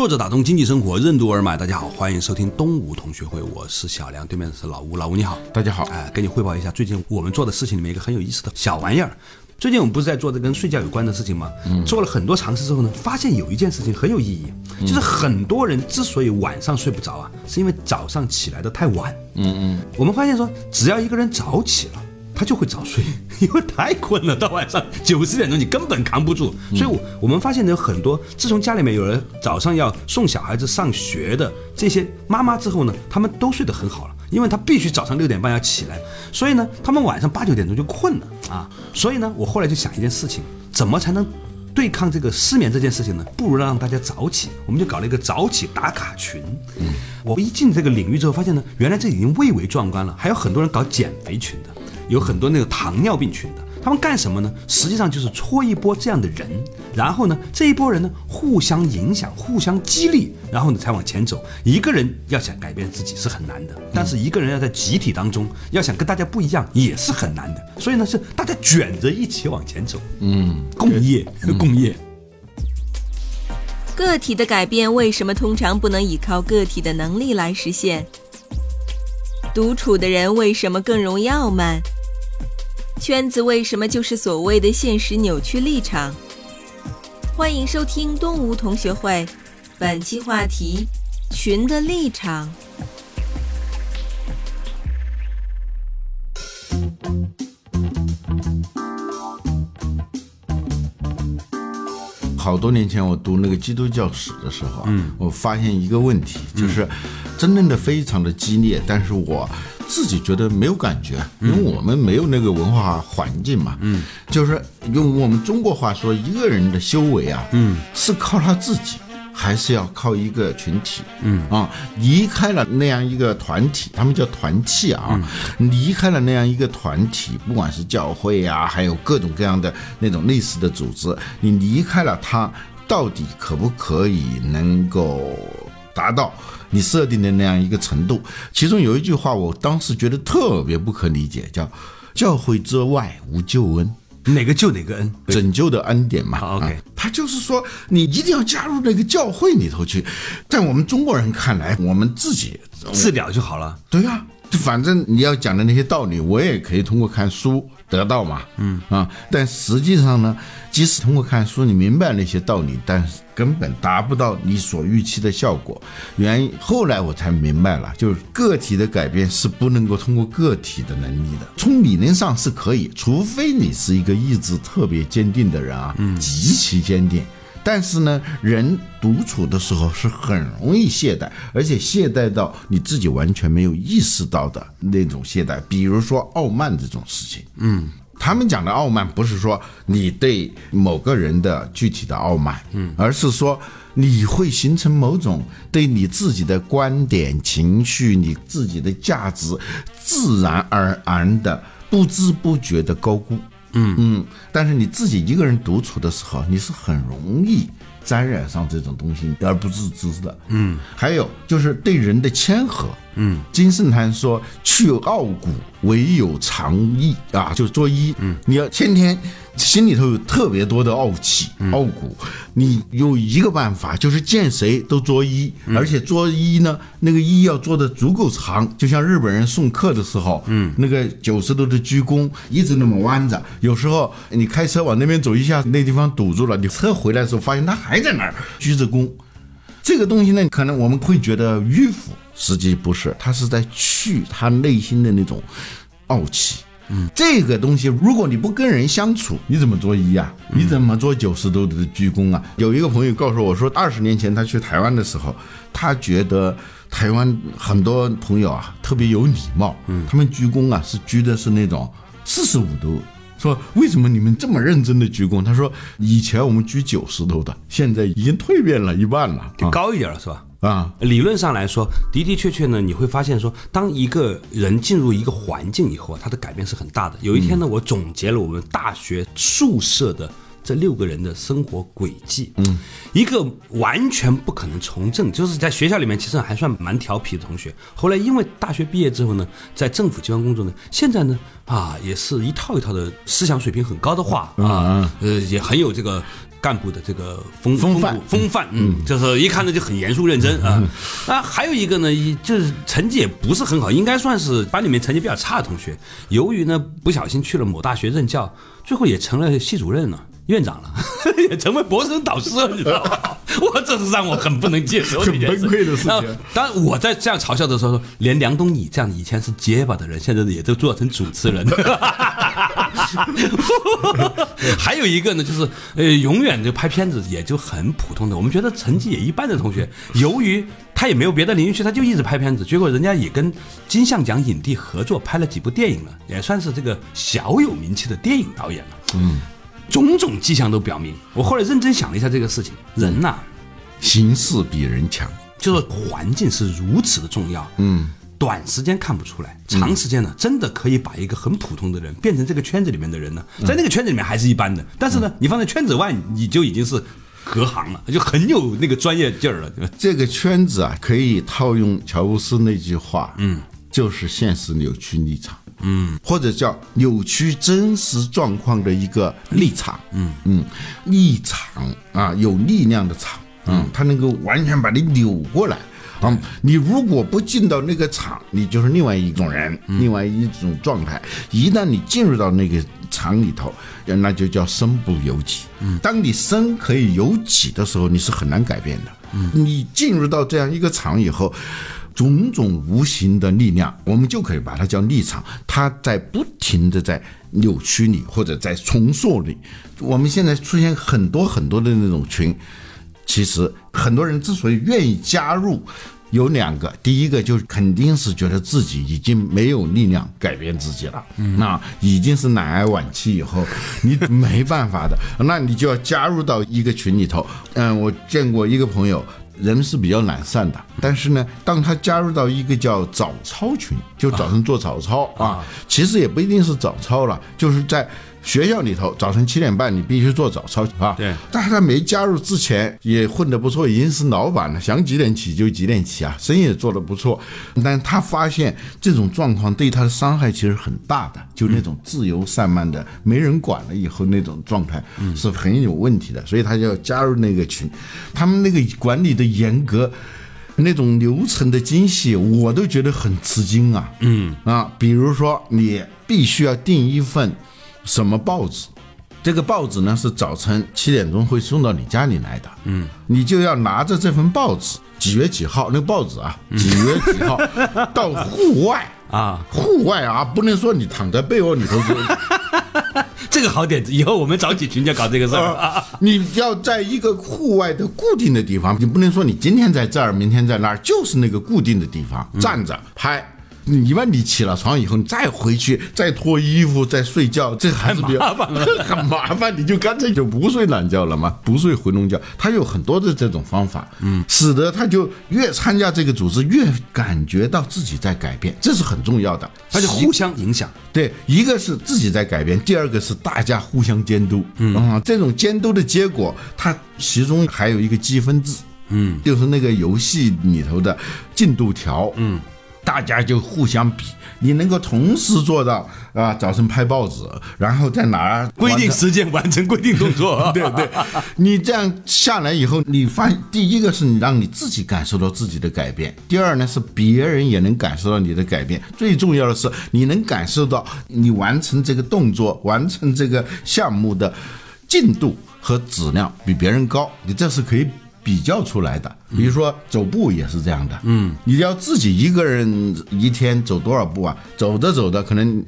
作者打通经济生活任督二脉，大家好，欢迎收听东吴同学会，我是小梁，对面的是老吴，老吴你好，大家好，哎，跟你汇报一下最近我们做的事情里面一个很有意思的小玩意儿。最近我们不是在做这跟睡觉有关的事情吗？嗯，做了很多尝试之后呢，发现有一件事情很有意义，就是很多人之所以晚上睡不着啊，是因为早上起来的太晚。嗯嗯，我们发现说，只要一个人早起了。他就会早睡，因为太困了，到晚上九十点钟你根本扛不住。所以，我我们发现有很多，自从家里面有人早上要送小孩子上学的这些妈妈之后呢，他们都睡得很好了，因为他必须早上六点半要起来，所以呢，他们晚上八九点钟就困了啊。所以呢，我后来就想一件事情，怎么才能对抗这个失眠这件事情呢？不如让大家早起，我们就搞了一个早起打卡群。嗯，我一进这个领域之后，发现呢，原来这已经蔚为壮观了，还有很多人搞减肥群的。有很多那个糖尿病群的，他们干什么呢？实际上就是搓一波这样的人，然后呢，这一波人呢互相影响、互相激励，然后呢才往前走。一个人要想改变自己是很难的，但是一个人要在集体当中要想跟大家不一样也是很难的。所以呢，是大家卷着一起往前走。嗯，共业，共业。个体的改变为什么通常不能依靠个体的能力来实现？独处的人为什么更容易傲慢？圈子为什么就是所谓的现实扭曲立场？欢迎收听东吴同学会，本期话题：群的立场。好多年前我读那个基督教史的时候，嗯，我发现一个问题，就是争论的非常的激烈，但是我。自己觉得没有感觉，因为我们没有那个文化环境嘛。嗯，就是用我们中国话说，一个人的修为啊，嗯，是靠他自己，还是要靠一个群体？嗯啊，离开了那样一个团体，他们叫团契啊，离开了那样一个团体，不管是教会啊，还有各种各样的那种类似的组织，你离开了他，到底可不可以能够达到？你设定的那样一个程度，其中有一句话，我当时觉得特别不可理解，叫“教会之外无救恩”，哪个救哪个恩？拯救的恩典嘛。OK，他就是说，你一定要加入那个教会里头去。在我们中国人看来，我们自己治疗就好了。对啊，反正你要讲的那些道理，我也可以通过看书。得到嘛，嗯啊，但实际上呢，即使通过看书你明白那些道理，但是根本达不到你所预期的效果。原因后来我才明白了，就是个体的改变是不能够通过个体的能力的。从理论上是可以，除非你是一个意志特别坚定的人啊，极其坚定。但是呢，人独处的时候是很容易懈怠，而且懈怠到你自己完全没有意识到的那种懈怠。比如说傲慢这种事情，嗯，他们讲的傲慢不是说你对某个人的具体的傲慢，嗯，而是说你会形成某种对你自己的观点、情绪、你自己的价值，自然而然的不知不觉的高估。嗯嗯，但是你自己一个人独处的时候，你是很容易沾染上这种东西而不自知的。嗯，还有就是对人的谦和。嗯，金圣叹说：“去傲骨，唯有长意啊，就是作揖。嗯，你要天天。”心里头有特别多的傲气、傲骨，你有一个办法，就是见谁都作揖，而且作揖呢，那个揖要做的足够长，就像日本人送客的时候，嗯，那个九十度的鞠躬，一直那么弯着。有时候你开车往那边走一下，那地方堵住了，你车回来的时候发现他还在那儿鞠着躬。这个东西呢，可能我们会觉得迂腐，实际不是，他是在去他内心的那种傲气。这个东西，如果你不跟人相处，你怎么做揖啊？你怎么做九十度的鞠躬啊？有一个朋友告诉我说，二十年前他去台湾的时候，他觉得台湾很多朋友啊特别有礼貌，嗯，他们鞠躬啊是鞠的是那种四十五度。说为什么你们这么认真的鞠躬？他说以前我们鞠九十度的，现在已经蜕变了一半了，就高一点了是吧？啊，理论上来说，的的确确呢，你会发现说，当一个人进入一个环境以后啊，他的改变是很大的。有一天呢，我总结了我们大学宿舍的这六个人的生活轨迹。嗯，一个完全不可能从政，就是在学校里面其实还算蛮调皮的同学。后来因为大学毕业之后呢，在政府机关工作呢，现在呢啊，也是一套一套的思想水平很高的话啊，呃，也很有这个。干部的这个风风范风范，嗯，就是一看呢就很严肃认真啊。那，还有一个呢，一就是成绩也不是很好，应该算是班里面成绩比较差的同学。由于呢不小心去了某大学任教，最后也成了系主任了。院长了，也成为博士生导师了，你知道吗？我这是让我很不能接受的一件很崩溃的事情当然，我在这样嘲笑的时候，连梁东你这样以前是结巴的人，现在也都做成主持人。还有一个呢，就是呃，永远就拍片子也就很普通的，我们觉得成绩也一般的同学，由于他也没有别的领域去，他就一直拍片子，结果人家也跟金像奖影帝合作拍了几部电影了，也算是这个小有名气的电影导演了。嗯，种种迹象都表明，我后来认真想了一下这个事情，人呐、形势比人强。就是环境是如此的重要。嗯，短时间看不出来，长时间呢，真的可以把一个很普通的人变成这个圈子里面的人呢，在那个圈子里面还是一般的，但是呢，你放在圈子外，你就已经是隔行了，就很有那个专业劲儿了。这个圈子啊，可以套用乔布斯那句话，嗯，就是现实扭曲立场，嗯，或者叫扭曲真实状况的一个立场，嗯。嗯，立场啊，有力量的场，嗯，它能够完全把你扭过来。啊、你如果不进到那个场，你就是另外一种人，另外一种状态。一旦你进入到那个场里头，那就叫身不由己。当你身可以由己的时候，你是很难改变的。你进入到这样一个场以后，种种无形的力量，我们就可以把它叫立场，它在不停的在扭曲你，或者在重塑你。我们现在出现很多很多的那种群，其实很多人之所以愿意加入，有两个，第一个就是肯定是觉得自己已经没有力量改变自己了，那已经是奶癌晚期以后，你没办法的，那你就要加入到一个群里头。嗯，我见过一个朋友。人是比较懒散的，但是呢，当他加入到一个叫早操群，就早晨做早操啊，其实也不一定是早操了，就是在学校里头，早晨七点半你必须做早操啊。对。但是他没加入之前也混得不错，已经是老板了，想几点起就几点起啊，生意也做得不错。但他发现这种状况对他的伤害其实很大的，就那种自由散漫的、没人管了以后那种状态是很有问题的，所以他就要加入那个群。他们那个管理的严格。那种流程的精细，我都觉得很吃惊啊。嗯啊，比如说你必须要订一份什么报纸，这个报纸呢是早晨七点钟会送到你家里来的。嗯，你就要拿着这份报纸，几月几号那个报纸啊，几月几号 到户外啊，户外啊，不能说你躺在被窝里头就。这个好点子，以后我们找几群就搞这个事儿。啊，你要在一个户外的固定的地方，你不能说你今天在这儿，明天在那儿，就是那个固定的地方站着拍。你一般你起了床以后，你再回去再脱衣服再睡觉，这还是比较麻烦了很麻烦。你就干脆就不睡懒觉了嘛，不睡回笼觉。他有很多的这种方法，嗯，使得他就越参加这个组织，越感觉到自己在改变，这是很重要的。而且互相影响。对，一个是自己在改变，第二个是大家互相监督。嗯啊，这种监督的结果，它其中还有一个积分制。嗯，就是那个游戏里头的进度条。嗯。大家就互相比，你能够同时做到啊，早晨拍报纸，然后在哪儿规定时间完成规定动作，对 对，你这样下来以后，你发现第一个是你让你自己感受到自己的改变，第二呢是别人也能感受到你的改变，最重要的是你能感受到你完成这个动作、完成这个项目的进度和质量比别人高，你这是可以。比较出来的，比如说走步也是这样的，嗯，你要自己一个人一天走多少步啊？走着走着，可能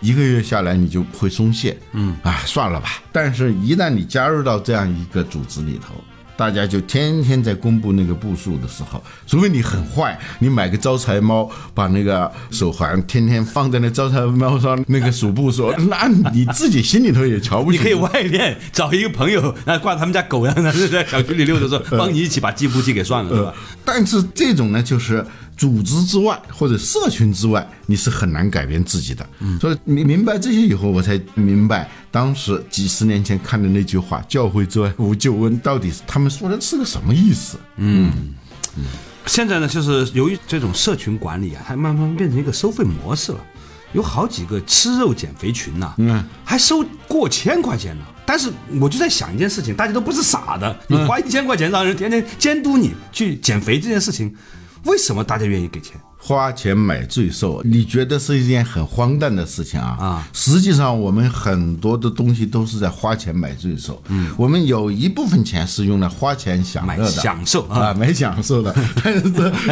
一个月下来你就会松懈，嗯，啊，算了吧。但是，一旦你加入到这样一个组织里头，大家就天天在公布那个步数的时候，除非你很坏，你买个招财猫，把那个手环天天放在那招财猫上那个数步数，那你自己心里头也瞧不起。你可以外面找一个朋友，然后挂他们家狗，一样的在小区里溜的时候，帮你一起把计步器给算了，是吧？但是这种呢，就是组织之外或者社群之外，你是很难改变自己的。所以明明白这些以后，我才明白当时几十年前看的那句话“教会之外无救恩”，到底是他们说的是个什么意思？嗯现在呢，就是由于这种社群管理啊，还慢慢变成一个收费模式了。有好几个吃肉减肥群呐、嗯，还收过千块钱呢。但是我就在想一件事情，大家都不是傻的，你花一千块钱让人天天监督你去减肥这件事情，为什么大家愿意给钱？花钱买罪受，你觉得是一件很荒诞的事情啊？啊实际上我们很多的东西都是在花钱买罪受。嗯，我们有一部分钱是用来花钱享买乐的，享受啊啊，买享受的。但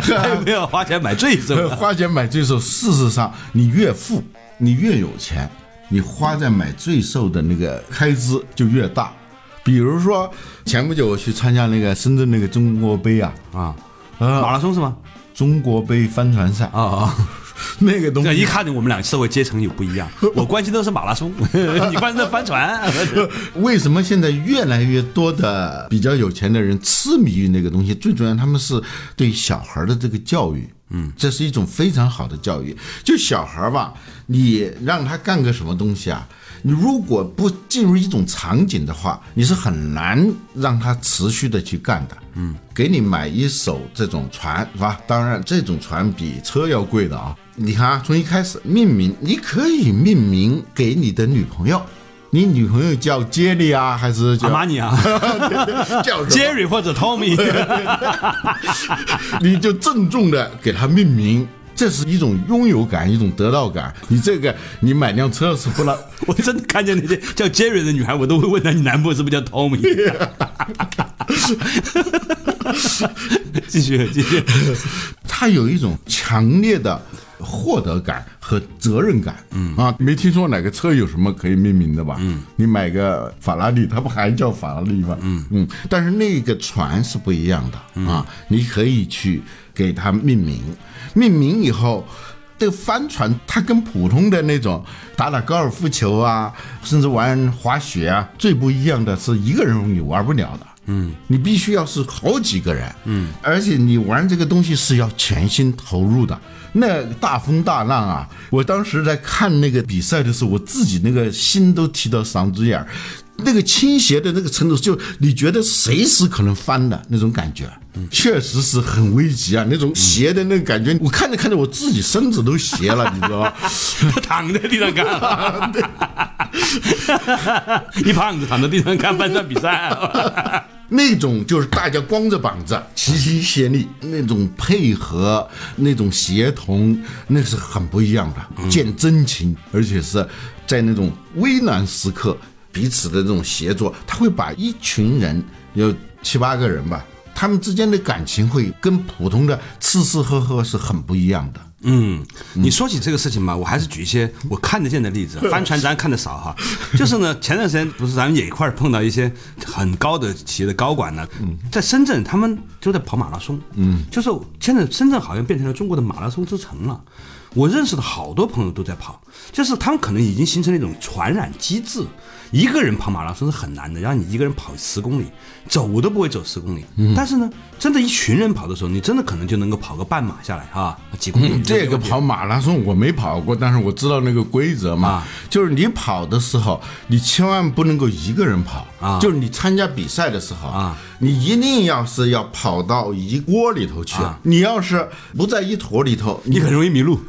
是还有 没有花钱买罪受？花钱买罪受，事实上你越富，你越有钱，你花在买罪受的那个开支就越大。比如说前不久我去参加那个深圳那个中国杯啊，啊，啊，马拉松是吗？中国杯帆船赛啊啊！那个东西一看我们俩社会阶层有不一样，我关心的是马拉松，你关心的帆船。为什么现在越来越多的比较有钱的人痴迷于那个东西？最重要他们是对小孩的这个教育，嗯，这是一种非常好的教育。就小孩吧，你让他干个什么东西啊？你如果不进入一种场景的话，你是很难让他持续的去干的。嗯，给你买一艘这种船是吧？当然，这种船比车要贵的啊。你看啊，从一开始命名，你可以命名给你的女朋友。你女朋友叫杰里啊，还是叫阿玛尼啊 叫什么，Jerry 或者 Tommy，你就郑重的给他命名，这是一种拥有感，一种得到感。你这个，你买辆车是不能，我真的看见那些叫 Jerry 的女孩，我都会问她你男朋友是不是叫 Tommy？继 续继续，他有一种强烈的获得感和责任感。嗯啊，没听说哪个车有什么可以命名的吧？嗯，你买个法拉利，它不还叫法拉利吗？嗯嗯，但是那个船是不一样的啊，你可以去给它命名，命名以后。这个帆船，它跟普通的那种打打高尔夫球啊，甚至玩滑雪啊，最不一样的是一个人你玩不了的。嗯，你必须要是好几个人。嗯，而且你玩这个东西是要全心投入的。那大风大浪啊，我当时在看那个比赛的时候，我自己那个心都提到嗓子眼儿，那个倾斜的那个程度，就你觉得随时可能翻的那种感觉，确实是很危急啊！那种斜的那个感觉，我看着看着我自己身子都斜了，你知道吗？他躺在地上看，一胖子躺在地上看半场比赛，那种就是大家光着膀子齐心协力，那种配合，那种协同，那是很不一样的，见真情，而且是在那种危难时刻彼此的这种协作，他会把一群人有七八个人吧，他们之间的感情会跟普通的吃吃喝喝是很不一样的。嗯，你说起这个事情嘛，我还是举一些我看得见的例子。帆船咱看得少哈，就是呢，前段时间不是咱们也一块儿碰到一些很高的企业的高管呢，在深圳他们都在跑马拉松，嗯，就是现在深圳好像变成了中国的马拉松之城了。我认识的好多朋友都在跑，就是他们可能已经形成了一种传染机制。一个人跑马拉松是很难的，让你一个人跑十公里，走都不会走十公里。但是呢，真的，一群人跑的时候，你真的可能就能够跑个半马下来啊，几公里。嗯这个跑马拉松我没跑过，但是我知道那个规则嘛，啊就是你跑的时候，你千万不能够一个人跑啊就是你参加比赛的时候啊，你一定要是要跑到一窝里头去。啊你要是不在一坨里头，你很容易迷路。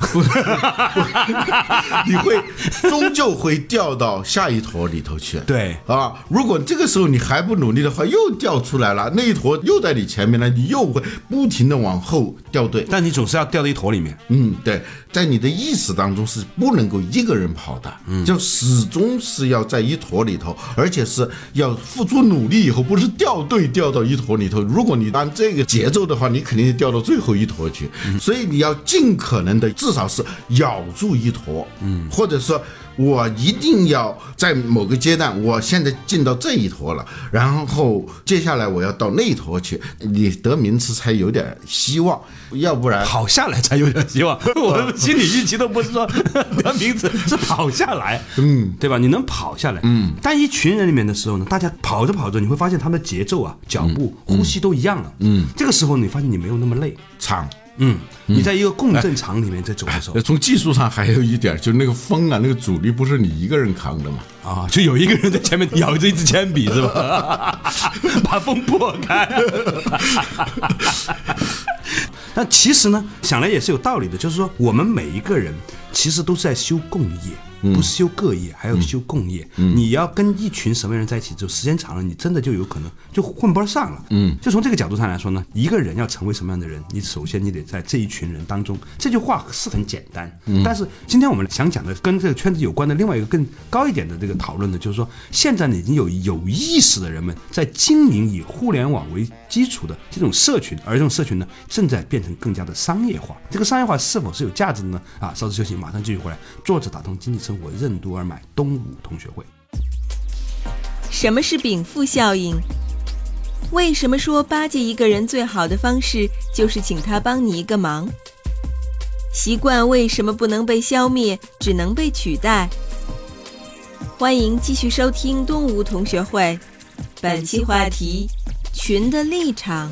你会终究会掉到下一坨里头去。对啊，如果这个时候你还不努力的话，又掉出来了，那一坨又在你前面了，你又会不停的往后掉队。但你总是要掉到一坨里面。嗯，对，在你的意识当中是不能够一个人跑的，嗯就始终是要在一坨里头，而且是要付出努力以后，不是掉队掉到一坨里头。如果你按这个节奏的话，你肯定掉到最后一坨去。所以你要尽可能的至少少是咬住一坨，嗯，或者说我一定要在某个阶段，我现在进到这一坨了，然后接下来我要到那一坨去，你得名次才有点希望，要不然跑下来才有点希望。我的心理预期都不是说 得名次，是跑下来，嗯，对吧？你能跑下来，嗯。但一群人里面的时候呢，大家跑着跑着，你会发现他们的节奏啊、脚步、呼吸都一样了，嗯。这个时候你发现你没有那么累，长。嗯，你在一个共振场里面在走的时候，从技术上还有一点，就是那个风啊，那个阻力不是你一个人扛的嘛？啊，就有一个人在前面咬着一支铅笔是吧？把风破开。那其实呢，想来也是有道理的，就是说我们每一个人其实都是在修共业。不是修个业，还要修共业。你要跟一群什么人在一起，就时间长了，你真的就有可能就混不上了。嗯，就从这个角度上来说呢，一个人要成为什么样的人，你首先你得在这一群人当中。这句话是很简单，但是今天我们想讲的跟这个圈子有关的另外一个更高一点的这个讨论呢，就是说现在呢已经有有意识的人们在经营以互联网为基础的这种社群，而这种社群呢正在变成更加的商业化。这个商业化是否是有价值的呢？啊，稍事休息，马上继续回来。作者打通经济。生活任督二脉，东吴同学会。什么是禀赋效应？为什么说巴结一个人最好的方式就是请他帮你一个忙？习惯为什么不能被消灭，只能被取代？欢迎继续收听东吴同学会，本期话题：群的立场。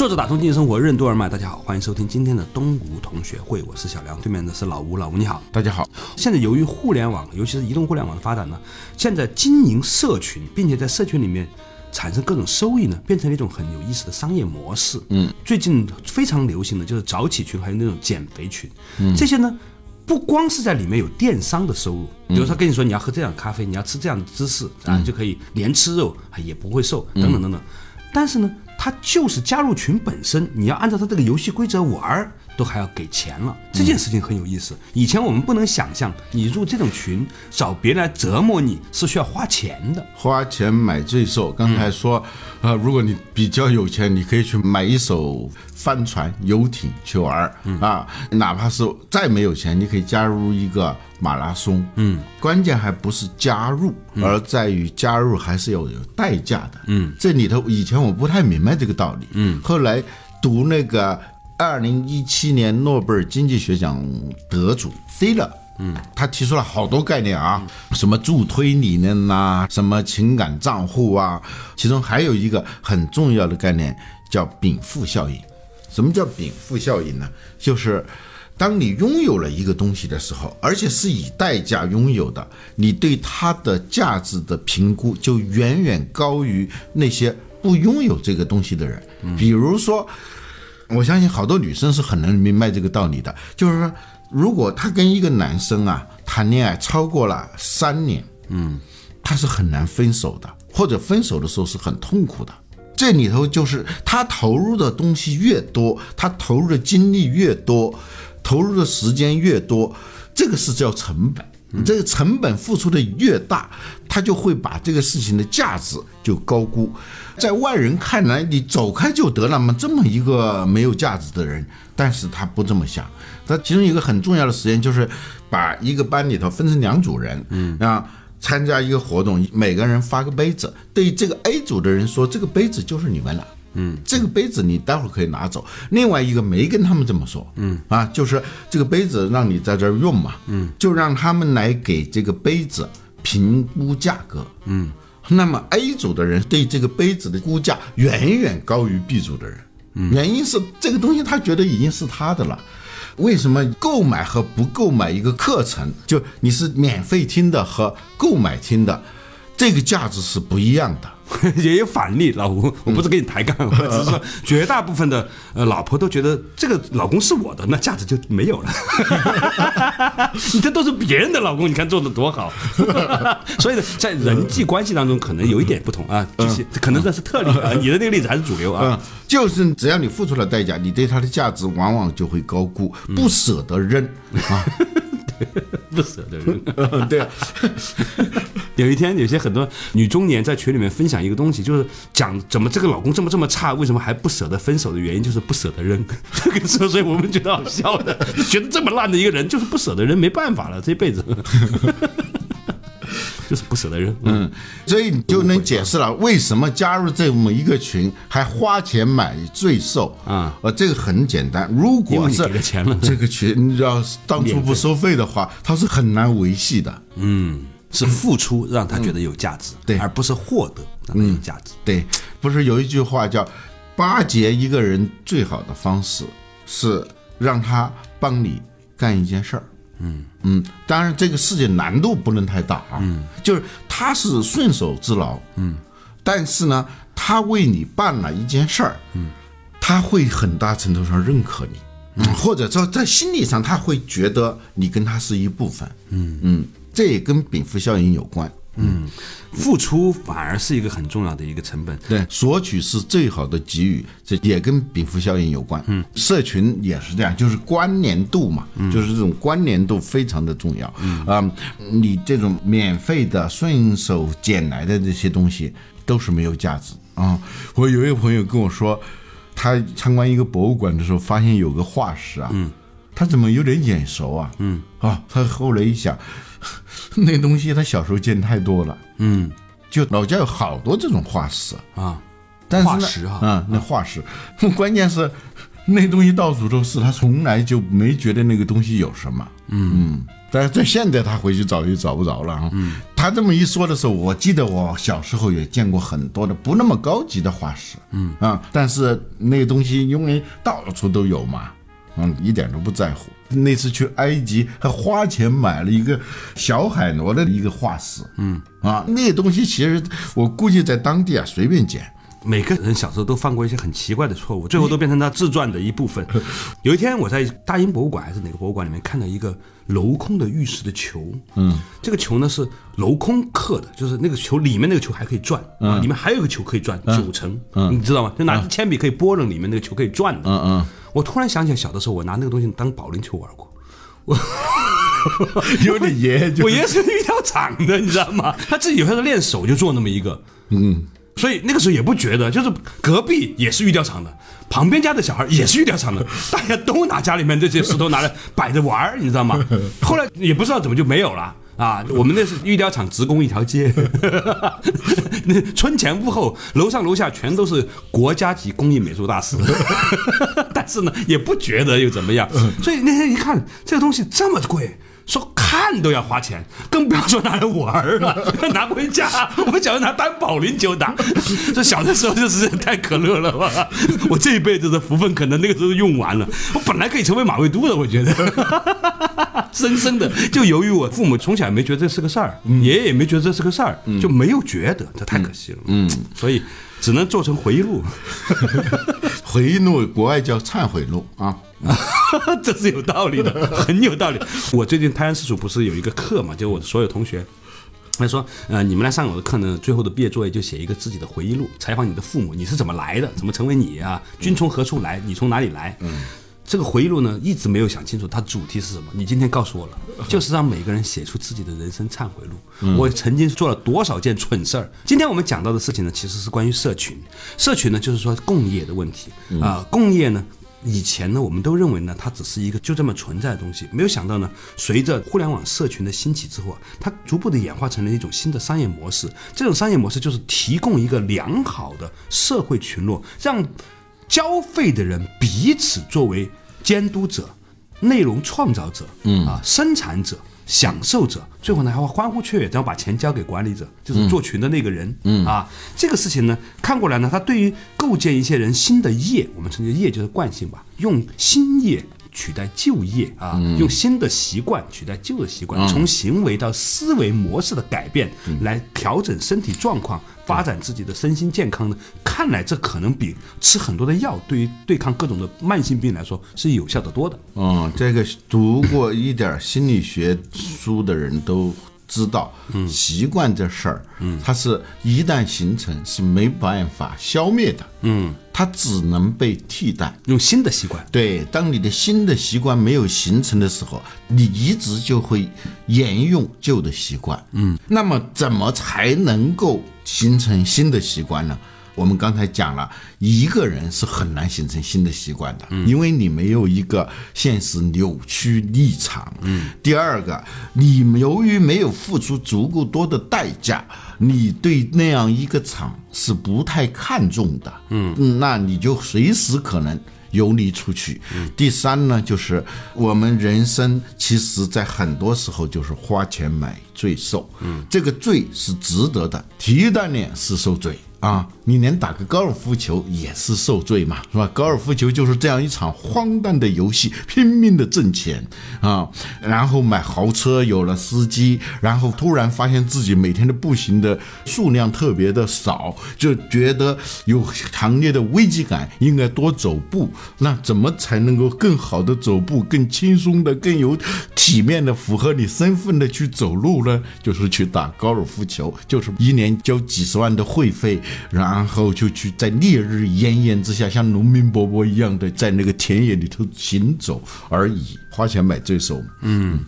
作者打通经济生活任督二脉，大家好，欢迎收听今天的东吴同学会，我是小梁，对面的是老吴，老吴你好，大家好。现在由于互联网，尤其是移动互联网的发展呢，现在经营社群，并且在社群里面产生各种收益呢，变成了一种很有意思的商业模式。嗯，最近非常流行的就是早起群，还有那种减肥群，这些呢，不光是在里面有电商的收入，比如他跟你说你要喝这样咖啡，你要吃这样的芝士啊，就可以连吃肉也不会瘦，等等等等。但是呢。他就是加入群本身，你要按照他这个游戏规则玩儿，都还要给钱了。这件事情很有意思。以前我们不能想象，你入这种群找别人来折磨你是需要花钱的，花钱买罪受。刚才说，呃，如果你比较有钱，你可以去买一艘帆船、游艇去玩啊。哪怕是再没有钱，你可以加入一个。马拉松，嗯，关键还不是加入，而在于加入还是要有代价的，嗯，这里头以前我不太明白这个道理，嗯，后来读那个二零一七年诺贝尔经济学奖得主 C 了，嗯，他提出了好多概念啊，什么助推理论呐，什么情感账户啊，其中还有一个很重要的概念叫禀赋效应。什么叫禀赋效应呢？就是。当你拥有了一个东西的时候，而且是以代价拥有的，你对它的价值的评估就远远高于那些不拥有这个东西的人。比如说，我相信好多女生是很能明白这个道理的，就是说，如果她跟一个男生啊谈恋爱超过了三年，嗯，她是很难分手的，或者分手的时候是很痛苦的。这里头就是她投入的东西越多，她投入的精力越多。投入的时间越多，这个是叫成本。你这个成本付出的越大，他就会把这个事情的价值就高估。在外人看来，你走开就得了嘛，这么一个没有价值的人，但是他不这么想。他其中一个很重要的实验就是，把一个班里头分成两组人，嗯，啊，参加一个活动，每个人发个杯子，对于这个 A 组的人说，这个杯子就是你们了。嗯，这个杯子你待会儿可以拿走。另外一个没跟他们这么说，嗯啊，就是这个杯子让你在这儿用嘛，嗯，就让他们来给这个杯子评估价格，嗯。那么 A 组的人对这个杯子的估价远远高于 B 组的人，嗯原因是这个东西他觉得已经是他的了。为什么购买和不购买一个课程，就你是免费听的和购买听的，这个价值是不一样的。也有反例，老吴，我不是跟你抬杠，我 只是说绝大部分的呃老婆都觉得这个老公是我的，那价值就没有了。你这都是别人的老公，你看做的多好。所以呢，在人际关系当中可能有一点不同啊，就是可能这是特例啊，你的那个例子还是主流啊。就是只要你付出了代价，你对他的价值往往就会高估，不舍得扔啊。不舍得扔。对啊，有一天，有些很多女中年在群里面分享一个东西，就是讲怎么这个老公这么这么差，为什么还不舍得分手的原因，就是不舍得扔。这个时候，所以我们觉得好笑的，觉得这么烂的一个人，就是不舍得扔，没办法了，这辈子就是不舍得扔。嗯，嗯，所以你就能解释了为什么加入这么一个群还花钱买罪受啊。呃，这个很简单，如果是给了钱了。这个群要是当初不收费的话，它是很难维系的。嗯。是付出让他觉得有价值，对。而不是获得让他有价值。对，不是有一句话叫“巴结一个人最好的方式是让他帮你干一件事儿”。嗯嗯，当然这个事情难度不能太大啊。嗯，就是他是顺手之劳。嗯，但是呢，他为你办了一件事儿。嗯，他会很大程度上认可你。嗯，或者说在心理上他会觉得你跟他是一部分。嗯嗯，这也跟禀赋效应有关。付出反而是一个很重要的一个成本。对，索取是最好的给予，这也跟禀赋效应有关。嗯，社群也是这样，就是关联度嘛，就是这种关联度非常的重要。嗯啊、你这种免费的、顺手捡来的这些东西都是没有价值啊。我有一个朋友跟我说，他参观一个博物馆的时候，发现有个化石啊，嗯，他怎么有点眼熟啊？嗯啊，他后来一想，那东西他小时候见太多了。嗯就老家有好多这种化石，啊，但是呢化石啊啊，那化石，关键是那东西到处都是，他从来就没觉得那个东西有什么。嗯但是在现在他回去找就找不着了啊。嗯，他这么一说的时候，我记得我小时候也见过很多的不那么高级的化石。嗯啊，但是那个东西因为到处都有嘛。嗯，一点都不在乎。那次去埃及，还花钱买了一个小海螺的一个化石。嗯啊，那东西其实我估计在当地啊随便捡。每个人小时候都犯过一些很奇怪的错误，最后都变成他自传的一部分。有一天，我在大英博物馆还是哪个博物馆里面看到一个镂空的玉石的球，嗯，这个球呢是镂空刻的，就是那个球里面那个球还可以转，啊，里面还有一个球可以转九层，你知道吗？就拿着铅笔可以拨楞里面那个球可以转的。嗯嗯，我突然想起来，小的时候我拿那个东西当保龄球玩过。我 有你爷爷就我爷爷是玉雕厂的，你知道吗？他自己有时候练手就做那么一个，嗯，所以那个时候也不觉得，就是隔壁也是玉雕厂的，旁边家的小孩也是玉雕厂的，大家都拿家里面这些石头拿来摆着玩儿，你知道吗？后来也不知道怎么就没有了。啊，我们那是玉雕厂职工一条街，那村前屋后，楼上楼下全都是国家级工艺美术大师，但是呢，也不觉得又怎么样。所以那天一看，这个东西这么贵。说看都要花钱，更不要说拿来玩儿了，拿回家，我们小时候拿当保龄球打。这小的时候就是太可乐了吧！我这一辈子的福分可能那个时候用完了。我本来可以成为马未都的，我觉得，深深的就由于我父母从小也没觉得这是个事儿，爷爷也没觉得这是个事儿，就没有觉得，这太可惜了。嗯，所以只能做成回忆录。回忆录，国外叫忏悔录啊。这是有道理的，很有道理。我最近泰安私塾不是有一个课嘛，就我的所有同学。他说：“呃，你们来上我的课呢，最后的毕业作业就写一个自己的回忆录，采访你的父母，你是怎么来的，怎么成为你啊？君从何处来？你从哪里来？嗯，这个回忆录呢，一直没有想清楚它主题是什么。你今天告诉我了，就是让每个人写出自己的人生忏悔录。我曾经做了多少件蠢事儿？今天我们讲到的事情呢，其实是关于社群。社群呢，就是说共业的问题啊、共业呢。”以前呢，我们都认为呢，它只是一个就这么存在的东西，没有想到呢，随着互联网社群的兴起之后啊，它逐步的演化成了一种新的商业模式。这种商业模式就是提供一个良好的社会群落，让交费的人彼此作为监督者、内容创造者、嗯啊生产者。享受者，最后呢还会欢呼雀跃，然后把钱交给管理者，就是做群的那个人。嗯。啊，这个事情呢看过来呢，他对于构建一些人新的业，我们称之业就是惯性吧，用新业取代旧业啊，用新的习惯取代旧的习惯，从行为到思维模式的改变来调整身体状况，发展自己的身心健康呢，看来这可能比吃很多的药对于对抗各种的慢性病来说是有效的多的。嗯，这个读过一点心理学书的人都知道，嗯习惯这事儿，嗯它是一旦形成是没办法消灭的，嗯，它只能被替代。用新的习惯，对，当你的新的习惯没有形成的时候，你一直就会沿用旧的习惯。嗯，那么怎么才能够形成新的习惯呢？我们刚才讲了，一个人是很难形成新的习惯的，因为你没有一个现实扭曲立场。嗯，第二个，你由于没有付出足够多的代价，你对那样一个场是不太看重的。嗯，那你就随时可能。游离出去。第三呢，就是我们人生其实在很多时候就是花钱买罪受。嗯，这个罪是值得的，体育锻炼是受罪。啊，你连打个高尔夫球也是受罪嘛，是吧？高尔夫球就是这样一场荒诞的游戏，拼命的挣钱啊，然后买豪车，有了司机，然后突然发现自己每天的步行的数量特别的少，就觉得有强烈的危机感，应该多走步。那怎么才能够更好的走步，更轻松的、更有体面的、符合你身份的去走路呢？就是去打高尔夫球，就是一年交几十万的会费。然后然后就去在烈日炎炎之下，像农民伯伯一样的在那个田野里头行走而已，花钱买罪受。嗯，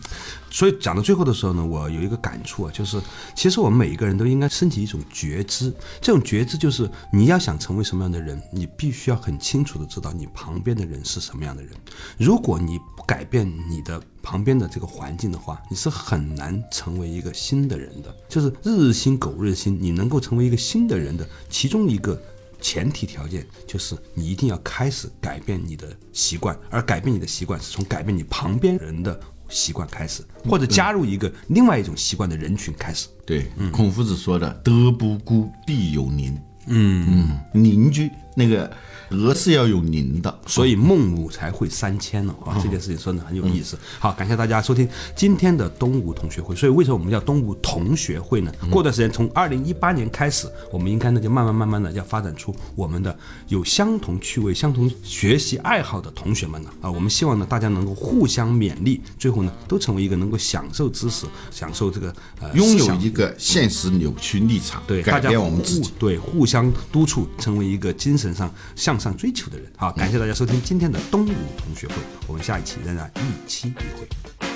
所以讲到最后的时候呢，我有一个感触啊，就是其实我们每一个人都应该升起一种觉知，这种觉知就是你要想成为什么样的人，你必须要很清楚的知道你旁边的人是什么样的人。如果你不改变你的旁边的这个环境的话，你是很难成为一个新的人的。就是日日新，狗日新，你能够成为一个新的人的其中一个前提条件，就是你一定要开始改变你的习惯，而改变你的习惯是从改变你旁边人的习惯开始，或者加入一个另外一种习惯的人群开始。对，孔夫子说的“德不孤，必有邻”。嗯嗯，邻居那个。德是要有邻的，所以孟母才会三迁呢啊！这件事情说的很有意思。好，感谢大家收听今天的东吴同学会。所以为什么我们叫东吴同学会呢？过段时间，从二零一八年开始，我们应该呢就慢慢慢慢的要发展出我们的有相同趣味、相同学习爱好的同学们呢啊！我们希望呢大家能够互相勉励，最后呢都成为一个能够享受知识、享受这个呃拥有一个现实扭曲立场，对改变我们自己，对互相督促，成为一个精神上向。上追求的人，好，感谢大家收听今天的东吴同学会，我们下一期仍然一期一会。